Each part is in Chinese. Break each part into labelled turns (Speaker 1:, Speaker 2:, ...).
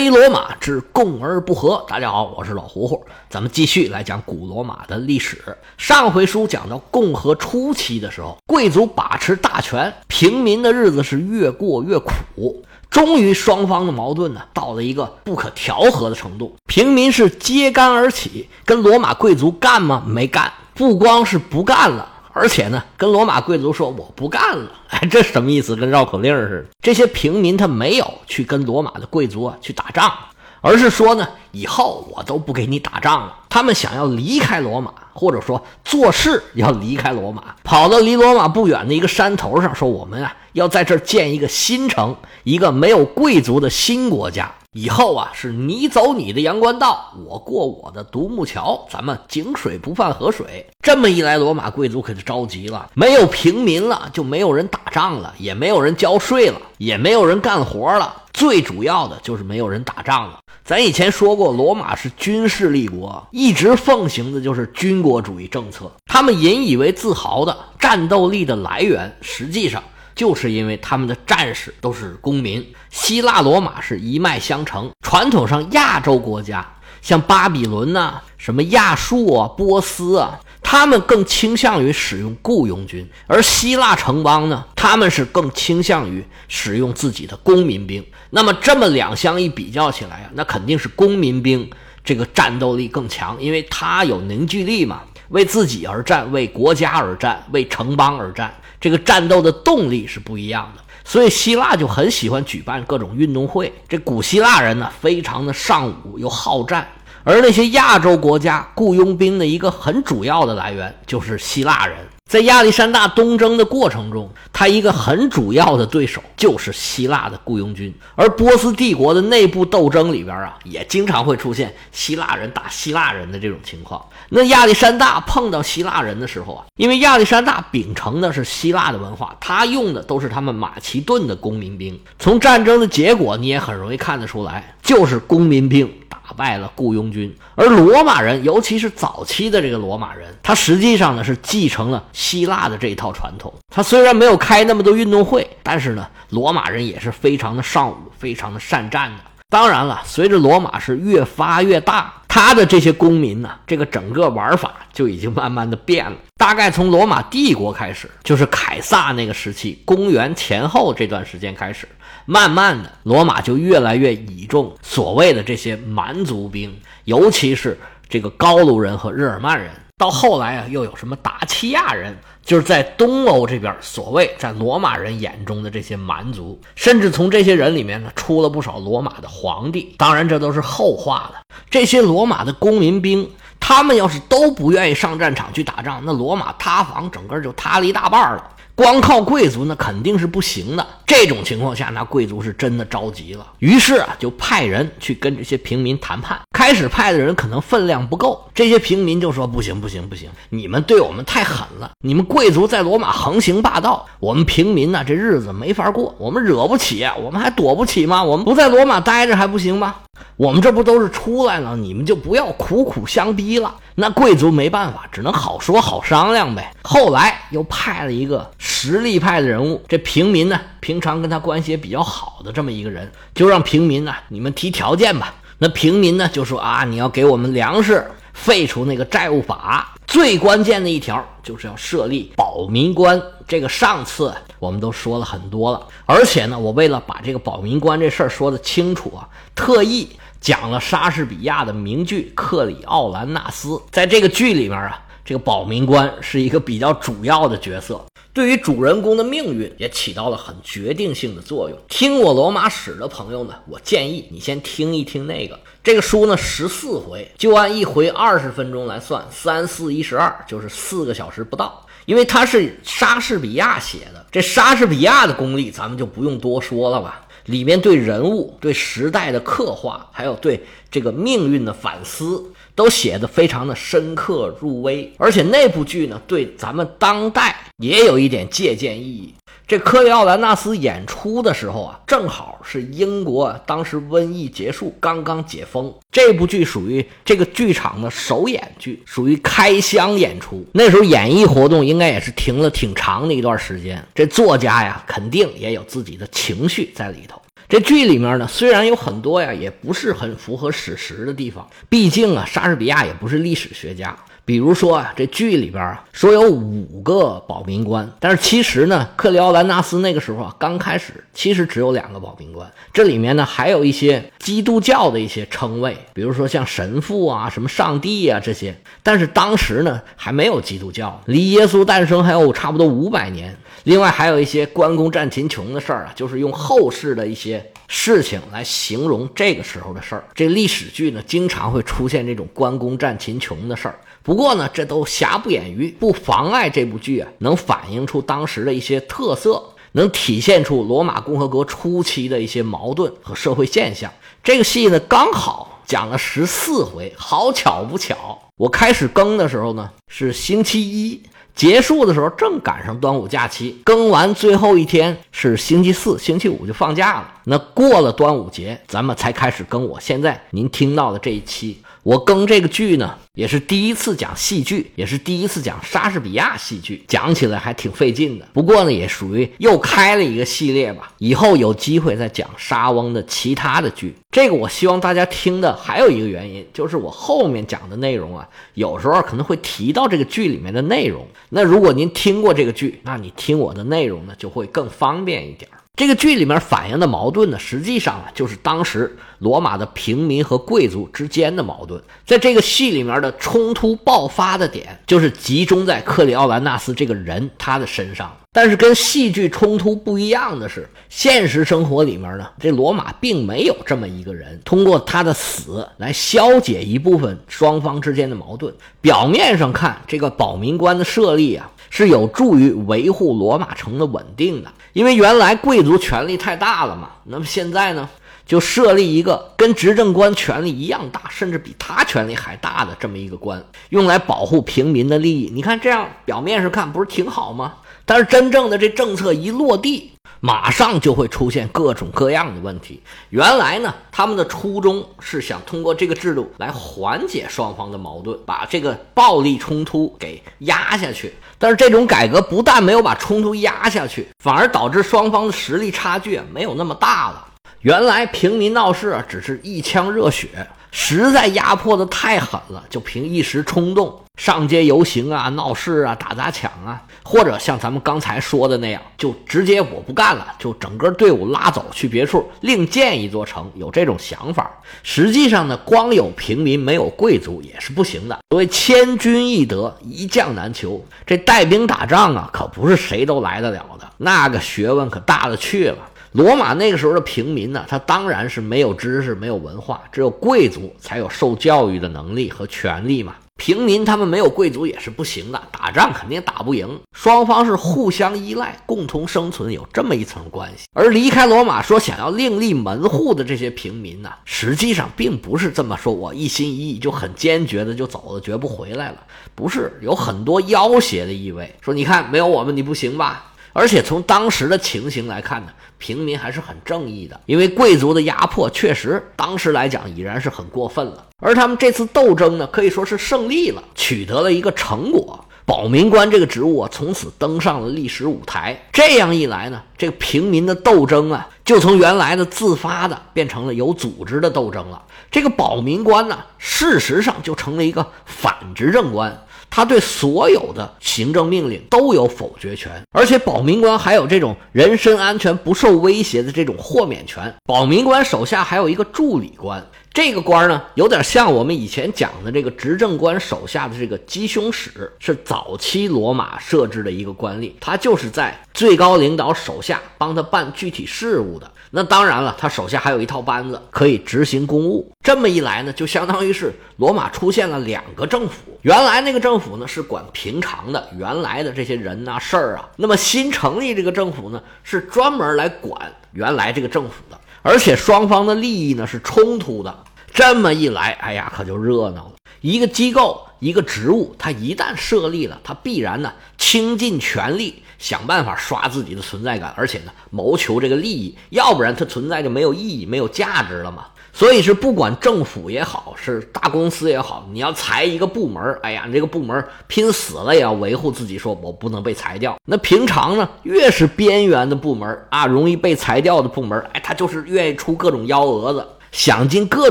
Speaker 1: 非罗马之共而不和。大家好，我是老胡胡，咱们继续来讲古罗马的历史。上回书讲到共和初期的时候，贵族把持大权，平民的日子是越过越苦。终于，双方的矛盾呢，到了一个不可调和的程度。平民是揭竿而起，跟罗马贵族干吗？没干。不光是不干了，而且呢，跟罗马贵族说我不干了。哎，这什么意思？跟绕口令似的。这些平民他没有去跟罗马的贵族啊去打仗，而是说呢，以后我都不给你打仗了。他们想要离开罗马。或者说做事要离开罗马，跑到离罗马不远的一个山头上，说我们啊要在这儿建一个新城，一个没有贵族的新国家。以后啊是你走你的阳关道，我过我的独木桥，咱们井水不犯河水。这么一来，罗马贵族可就着急了，没有平民了，就没有人打仗了，也没有人交税了，也没有人干活了。最主要的就是没有人打仗了。咱以前说过，罗马是军事立国，一直奉行的就是军国主义政策。他们引以为自豪的战斗力的来源，实际上就是因为他们的战士都是公民。希腊、罗马是一脉相承。传统上，亚洲国家像巴比伦呐、什么亚述啊、波斯啊。他们更倾向于使用雇佣军，而希腊城邦呢，他们是更倾向于使用自己的公民兵。那么这么两相一比较起来啊，那肯定是公民兵这个战斗力更强，因为他有凝聚力嘛，为自己而战，为国家而战，为城邦而战，这个战斗的动力是不一样的。所以希腊就很喜欢举办各种运动会。这古希腊人呢，非常的尚武又好战。而那些亚洲国家雇佣兵的一个很主要的来源就是希腊人，在亚历山大东征的过程中，他一个很主要的对手就是希腊的雇佣军。而波斯帝国的内部斗争里边啊，也经常会出现希腊人打希腊人的这种情况。那亚历山大碰到希腊人的时候啊，因为亚历山大秉承的是希腊的文化，他用的都是他们马其顿的公民兵。从战争的结果你也很容易看得出来，就是公民兵。打败了雇佣军，而罗马人，尤其是早期的这个罗马人，他实际上呢是继承了希腊的这一套传统。他虽然没有开那么多运动会，但是呢，罗马人也是非常的尚武，非常的善战的。当然了，随着罗马是越发越大，他的这些公民呢，这个整个玩法就已经慢慢的变了。大概从罗马帝国开始，就是凯撒那个时期，公元前后这段时间开始。慢慢的，罗马就越来越倚重所谓的这些蛮族兵，尤其是这个高卢人和日耳曼人。到后来啊，又有什么达契亚人，就是在东欧这边，所谓在罗马人眼中的这些蛮族，甚至从这些人里面呢，出了不少罗马的皇帝。当然，这都是后话了。这些罗马的公民兵，他们要是都不愿意上战场去打仗，那罗马塌房，整个就塌了一大半了。光靠贵族那肯定是不行的。这种情况下，那贵族是真的着急了，于是啊，就派人去跟这些平民谈判。开始派的人可能分量不够，这些平民就说：“不行，不行，不行，你们对我们太狠了！你们贵族在罗马横行霸道，我们平民呢，这日子没法过，我们惹不起，我们还躲不起吗？我们不在罗马待着还不行吗？我们这不都是出来了，你们就不要苦苦相逼了。”那贵族没办法，只能好说好商量呗。后来又派了一个实力派的人物，这平民呢，平常跟他关系也比较好的这么一个人，就让平民呢，你们提条件吧。那平民呢就说啊，你要给我们粮食，废除那个债务法，最关键的一条就是要设立保民官。这个上次我们都说了很多了，而且呢，我为了把这个保民官这事儿说得清楚啊，特意。讲了莎士比亚的名剧《克里奥兰纳斯》。在这个剧里面啊，这个保民官是一个比较主要的角色，对于主人公的命运也起到了很决定性的作用。听我罗马史的朋友呢，我建议你先听一听那个。这个书呢，十四回，就按一回二十分钟来算，三四一十二，就是四个小时不到。因为它是莎士比亚写的，这莎士比亚的功力，咱们就不用多说了吧。里面对人物、对时代的刻画，还有对这个命运的反思，都写得非常的深刻入微。而且那部剧呢，对咱们当代也有一点借鉴意义。这科里奥兰纳斯演出的时候啊，正好是英国当时瘟疫结束，刚刚解封。这部剧属于这个剧场的首演剧，属于开箱演出。那时候演艺活动应该也是停了挺长的一段时间。这作家呀，肯定也有自己的情绪在里头。这剧里面呢，虽然有很多呀，也不是很符合史实的地方，毕竟啊，莎士比亚也不是历史学家。比如说啊，这剧里边啊说有五个保民官，但是其实呢，克里奥兰纳斯那个时候啊刚开始，其实只有两个保民官。这里面呢还有一些基督教的一些称谓，比如说像神父啊、什么上帝啊这些。但是当时呢还没有基督教，离耶稣诞生还有差不多五百年。另外还有一些关公战秦琼的事儿啊，就是用后世的一些事情来形容这个时候的事儿。这历史剧呢经常会出现这种关公战秦琼的事儿。不过呢，这都瑕不掩瑜，不妨碍这部剧啊能反映出当时的一些特色，能体现出罗马共和国初期的一些矛盾和社会现象。这个戏呢，刚好讲了十四回，好巧不巧，我开始更的时候呢是星期一，结束的时候正赶上端午假期，更完最后一天是星期四，星期五就放假了。那过了端午节，咱们才开始更。我现在您听到的这一期。我更这个剧呢，也是第一次讲戏剧，也是第一次讲莎士比亚戏剧，讲起来还挺费劲的。不过呢，也属于又开了一个系列吧。以后有机会再讲莎翁的其他的剧。这个我希望大家听的还有一个原因，就是我后面讲的内容啊，有时候可能会提到这个剧里面的内容。那如果您听过这个剧，那你听我的内容呢，就会更方便一点。这个剧里面反映的矛盾呢，实际上啊，就是当时罗马的平民和贵族之间的矛盾。在这个戏里面的冲突爆发的点，就是集中在克里奥兰纳斯这个人他的身上。但是跟戏剧冲突不一样的是，现实生活里面呢，这罗马并没有这么一个人，通过他的死来消解一部分双方之间的矛盾。表面上看，这个保民官的设立啊，是有助于维护罗马城的稳定的，因为原来贵族权力太大了嘛。那么现在呢，就设立一个跟执政官权力一样大，甚至比他权力还大的这么一个官，用来保护平民的利益。你看这样表面上看不是挺好吗？但是真正的这政策一落地，马上就会出现各种各样的问题。原来呢，他们的初衷是想通过这个制度来缓解双方的矛盾，把这个暴力冲突给压下去。但是这种改革不但没有把冲突压下去，反而导致双方的实力差距没有那么大了。原来平民闹事只是一腔热血。实在压迫的太狠了，就凭一时冲动上街游行啊、闹事啊、打砸抢啊，或者像咱们刚才说的那样，就直接我不干了，就整个队伍拉走去别处，另建一座城，有这种想法。实际上呢，光有平民没有贵族也是不行的。所谓千军易得，一将难求。这带兵打仗啊，可不是谁都来得了的，那个学问可大了去了。罗马那个时候的平民呢，他当然是没有知识、没有文化，只有贵族才有受教育的能力和权利嘛。平民他们没有贵族也是不行的，打仗肯定打不赢。双方是互相依赖、共同生存，有这么一层关系。而离开罗马说想要另立门户的这些平民呢，实际上并不是这么说，我一心一意就很坚决的就走了，绝不回来了。不是，有很多要挟的意味，说你看没有我们你不行吧？而且从当时的情形来看呢，平民还是很正义的，因为贵族的压迫确实当时来讲已然是很过分了。而他们这次斗争呢，可以说是胜利了，取得了一个成果。保民官这个职务啊，从此登上了历史舞台。这样一来呢，这个平民的斗争啊，就从原来的自发的变成了有组织的斗争了。这个保民官呢，事实上就成了一个反执政官。他对所有的行政命令都有否决权，而且保民官还有这种人身安全不受威胁的这种豁免权。保民官手下还有一个助理官，这个官呢，有点像我们以前讲的这个执政官手下的这个机凶使，是早期罗马设置的一个官吏，他就是在最高领导手下帮他办具体事务的。那当然了，他手下还有一套班子可以执行公务。这么一来呢，就相当于是罗马出现了两个政府。原来那个政府呢是管平常的原来的这些人呐事儿啊，那么新成立这个政府呢是专门来管原来这个政府的，而且双方的利益呢是冲突的。这么一来，哎呀，可就热闹了。一个机构，一个职务，它一旦设立了，它必然呢倾尽全力想办法刷自己的存在感，而且呢谋求这个利益，要不然它存在就没有意义、没有价值了嘛。所以是不管政府也好，是大公司也好，你要裁一个部门，哎呀，你这个部门拼死了也要维护自己，说我不能被裁掉。那平常呢，越是边缘的部门啊，容易被裁掉的部门，哎，他就是愿意出各种幺蛾子。想尽各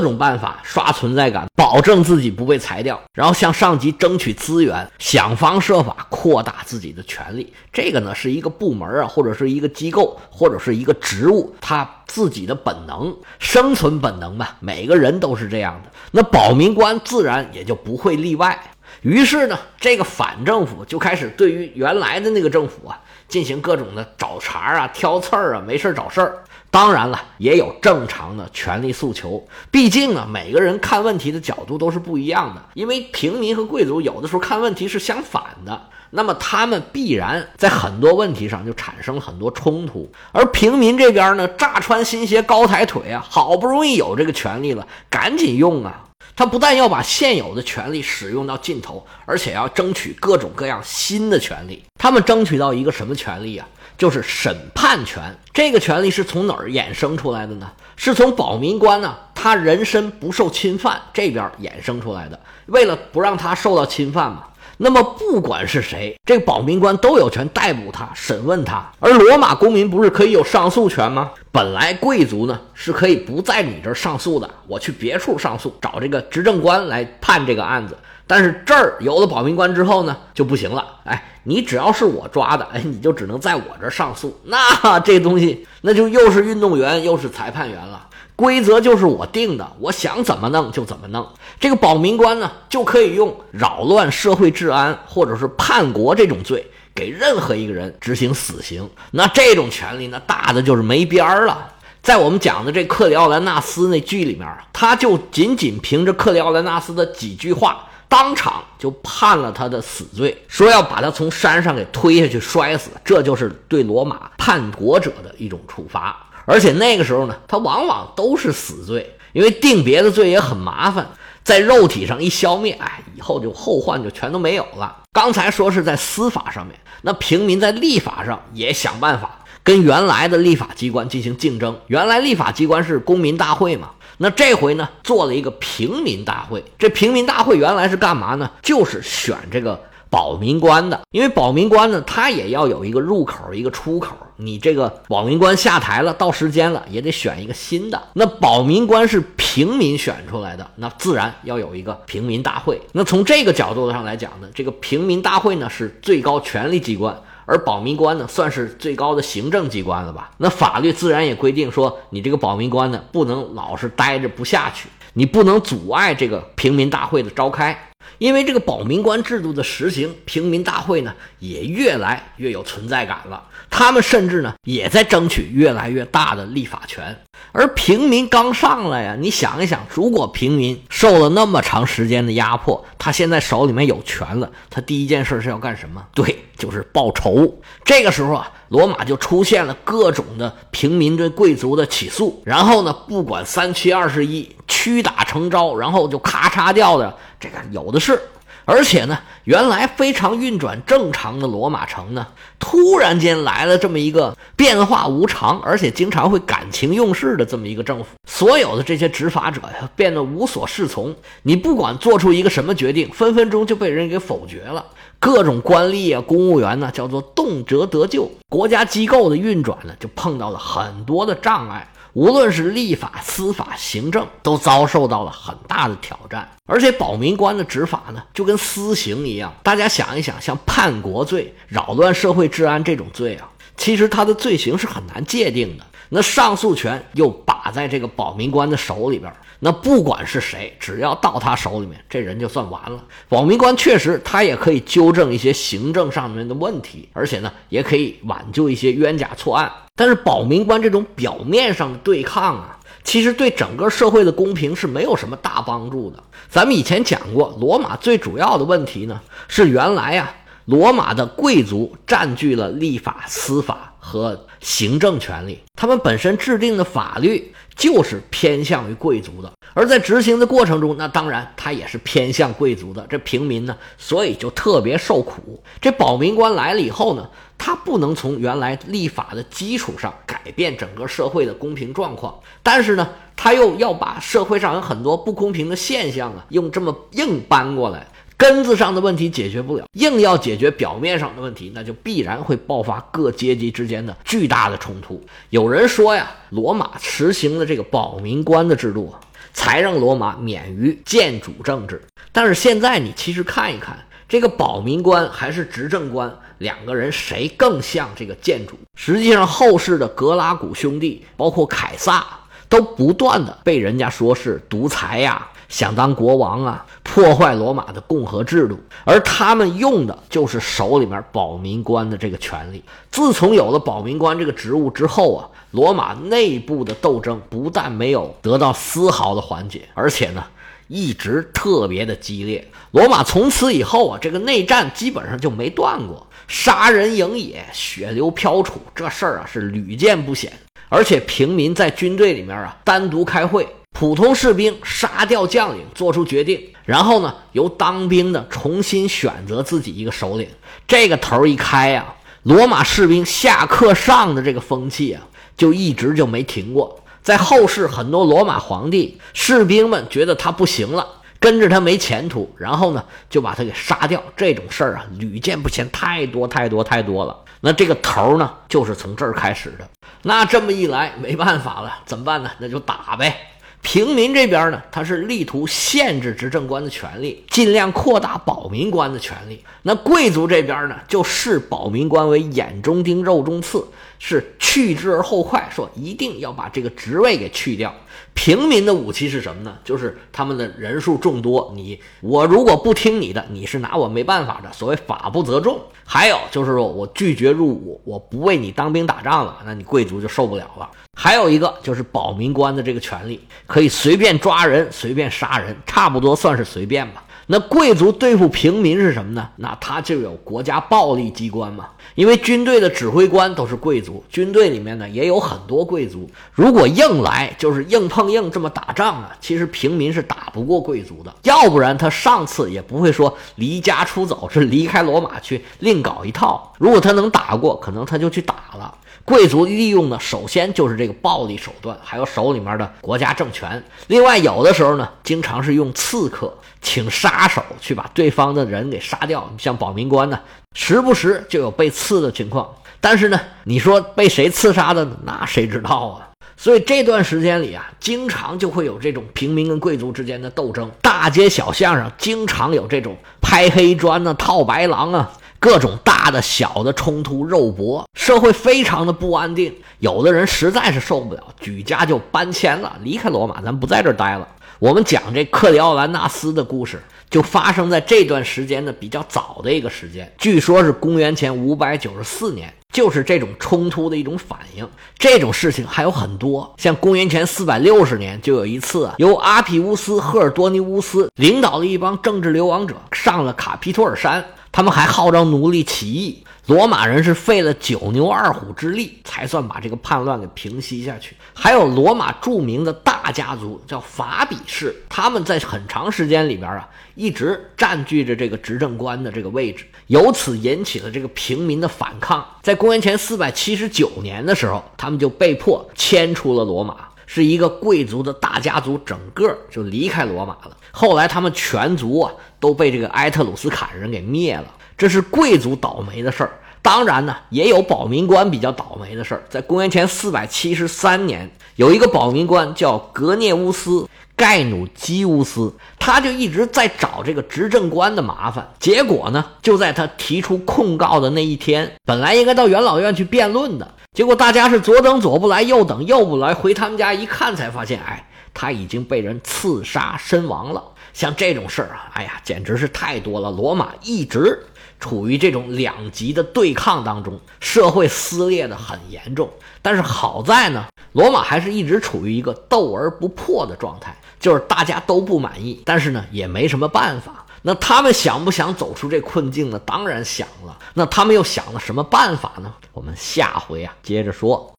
Speaker 1: 种办法刷存在感，保证自己不被裁掉，然后向上级争取资源，想方设法扩大自己的权利。这个呢，是一个部门啊，或者是一个机构，或者是一个职务，他自己的本能、生存本能吧。每个人都是这样的，那保民官自然也就不会例外。于是呢，这个反政府就开始对于原来的那个政府啊，进行各种的找茬啊、挑刺儿啊，没事找事儿。当然了，也有正常的权利诉求。毕竟啊，每个人看问题的角度都是不一样的。因为平民和贵族有的时候看问题是相反的，那么他们必然在很多问题上就产生了很多冲突。而平民这边呢，乍穿新鞋高抬腿啊，好不容易有这个权利了，赶紧用啊！他不但要把现有的权利使用到尽头，而且要争取各种各样新的权利。他们争取到一个什么权利啊？就是审判权，这个权利是从哪儿衍生出来的呢？是从保民官呢，他人身不受侵犯这边衍生出来的。为了不让他受到侵犯嘛，那么不管是谁，这个保民官都有权逮捕他、审问他。而罗马公民不是可以有上诉权吗？本来贵族呢是可以不在你这儿上诉的，我去别处上诉，找这个执政官来判这个案子。但是这儿有了保民官之后呢，就不行了。哎，你只要是我抓的，哎，你就只能在我这儿上诉。那 这东西，那就又是运动员又是裁判员了。规则就是我定的，我想怎么弄就怎么弄。这个保民官呢，就可以用扰乱社会治安或者是叛国这种罪，给任何一个人执行死刑。那这种权利，那大的就是没边儿了。在我们讲的这克里奥兰纳斯那剧里面，他就仅仅凭着克里奥兰纳斯的几句话。当场就判了他的死罪，说要把他从山上给推下去摔死，这就是对罗马叛国者的一种处罚。而且那个时候呢，他往往都是死罪，因为定别的罪也很麻烦，在肉体上一消灭，哎，以后就后患就全都没有了。刚才说是在司法上面，那平民在立法上也想办法跟原来的立法机关进行竞争。原来立法机关是公民大会嘛。那这回呢，做了一个平民大会。这平民大会原来是干嘛呢？就是选这个保民官的。因为保民官呢，他也要有一个入口，一个出口。你这个保民官下台了，到时间了，也得选一个新的。那保民官是平民选出来的，那自然要有一个平民大会。那从这个角度上来讲呢，这个平民大会呢是最高权力机关。而保民官呢，算是最高的行政机关了吧？那法律自然也规定说，你这个保民官呢，不能老是待着不下去，你不能阻碍这个平民大会的召开。因为这个保民官制度的实行，平民大会呢也越来越有存在感了。他们甚至呢也在争取越来越大的立法权。而平民刚上来呀，你想一想，如果平民受了那么长时间的压迫，他现在手里面有权了，他第一件事是要干什么？对，就是报仇。这个时候啊，罗马就出现了各种的平民对贵族的起诉，然后呢，不管三七二十一，屈打成招，然后就咔嚓掉的，这个有的是。而且呢，原来非常运转正常的罗马城呢，突然间来了这么一个变化无常，而且经常会感情用事的这么一个政府，所有的这些执法者呀，变得无所适从。你不管做出一个什么决定，分分钟就被人给否决了。各种官吏啊，公务员呢，叫做动辄得咎。国家机构的运转呢，就碰到了很多的障碍。无论是立法、司法、行政，都遭受到了很大的挑战。而且保民官的执法呢，就跟私刑一样。大家想一想，像叛国罪、扰乱社会治安这种罪啊，其实它的罪行是很难界定的。那上诉权又把在这个保民官的手里边，那不管是谁，只要到他手里面，这人就算完了。保民官确实，他也可以纠正一些行政上面的问题，而且呢，也可以挽救一些冤假错案。但是保民官这种表面上的对抗啊，其实对整个社会的公平是没有什么大帮助的。咱们以前讲过，罗马最主要的问题呢，是原来呀。罗马的贵族占据了立法、司法和行政权力，他们本身制定的法律就是偏向于贵族的，而在执行的过程中，那当然他也是偏向贵族的。这平民呢，所以就特别受苦。这保民官来了以后呢，他不能从原来立法的基础上改变整个社会的公平状况，但是呢，他又要把社会上有很多不公平的现象啊，用这么硬搬过来。根子上的问题解决不了，硬要解决表面上的问题，那就必然会爆发各阶级之间的巨大的冲突。有人说呀，罗马实行的这个保民官的制度，才让罗马免于建主政治。但是现在你其实看一看，这个保民官还是执政官，两个人谁更像这个建主？实际上，后世的格拉古兄弟，包括凯撒，都不断的被人家说是独裁呀。想当国王啊，破坏罗马的共和制度，而他们用的就是手里面保民官的这个权利。自从有了保民官这个职务之后啊，罗马内部的斗争不但没有得到丝毫的缓解，而且呢，一直特别的激烈。罗马从此以后啊，这个内战基本上就没断过，杀人营野，血流飘杵，这事儿啊是屡见不鲜。而且平民在军队里面啊，单独开会。普通士兵杀掉将领，做出决定，然后呢，由当兵的重新选择自己一个首领。这个头一开呀，罗马士兵下课上的这个风气啊，就一直就没停过。在后世，很多罗马皇帝士兵们觉得他不行了，跟着他没前途，然后呢，就把他给杀掉。这种事儿啊，屡见不鲜，太多太多太多了。那这个头呢，就是从这儿开始的。那这么一来，没办法了，怎么办呢？那就打呗。平民这边呢，他是力图限制执政官的权利，尽量扩大保民官的权利。那贵族这边呢，就视保民官为眼中钉、肉中刺，是去之而后快，说一定要把这个职位给去掉。平民的武器是什么呢？就是他们的人数众多，你我如果不听你的，你是拿我没办法的。所谓法不责众。还有就是说我拒绝入伍，我不为你当兵打仗了，那你贵族就受不了了。还有一个就是保民官的这个权利，可以随便抓人、随便杀人，差不多算是随便吧。那贵族对付平民是什么呢？那他就有国家暴力机关嘛。因为军队的指挥官都是贵族，军队里面呢也有很多贵族。如果硬来，就是硬碰硬这么打仗啊，其实平民是打不过贵族的。要不然他上次也不会说离家出走，是离开罗马去另搞一套。如果他能打过，可能他就去打了。贵族利用的首先就是这个暴力手段，还有手里面的国家政权。另外，有的时候呢，经常是用刺客。请杀杀手去把对方的人给杀掉，像保民官呢，时不时就有被刺的情况。但是呢，你说被谁刺杀的，那谁知道啊？所以这段时间里啊，经常就会有这种平民跟贵族之间的斗争，大街小巷上经常有这种拍黑砖呢、套白狼啊，各种大的小的冲突、肉搏，社会非常的不安定。有的人实在是受不了，举家就搬迁了，离开罗马，咱不在这儿待了。我们讲这克里奥兰纳斯的故事，就发生在这段时间的比较早的一个时间，据说是公元前五百九十四年，就是这种冲突的一种反应。这种事情还有很多，像公元前四百六十年就有一次，由阿皮乌斯·赫尔多尼乌斯领导的一帮政治流亡者上了卡皮托尔山，他们还号召奴隶起义。罗马人是费了九牛二虎之力，才算把这个叛乱给平息下去。还有罗马著名的大家族叫法比氏，他们在很长时间里边啊，一直占据着这个执政官的这个位置，由此引起了这个平民的反抗。在公元前四百七十九年的时候，他们就被迫迁出了罗马，是一个贵族的大家族，整个就离开罗马了。后来他们全族啊都被这个埃特鲁斯坎人给灭了。这是贵族倒霉的事儿，当然呢，也有保民官比较倒霉的事儿。在公元前四百七十三年，有一个保民官叫格涅乌斯·盖努基乌斯，他就一直在找这个执政官的麻烦。结果呢，就在他提出控告的那一天，本来应该到元老院去辩论的，结果大家是左等左不来，右等右不来，回他们家一看，才发现，哎，他已经被人刺杀身亡了。像这种事儿啊，哎呀，简直是太多了。罗马一直。处于这种两极的对抗当中，社会撕裂的很严重。但是好在呢，罗马还是一直处于一个斗而不破的状态，就是大家都不满意，但是呢也没什么办法。那他们想不想走出这困境呢？当然想了。那他们又想了什么办法呢？我们下回啊接着说。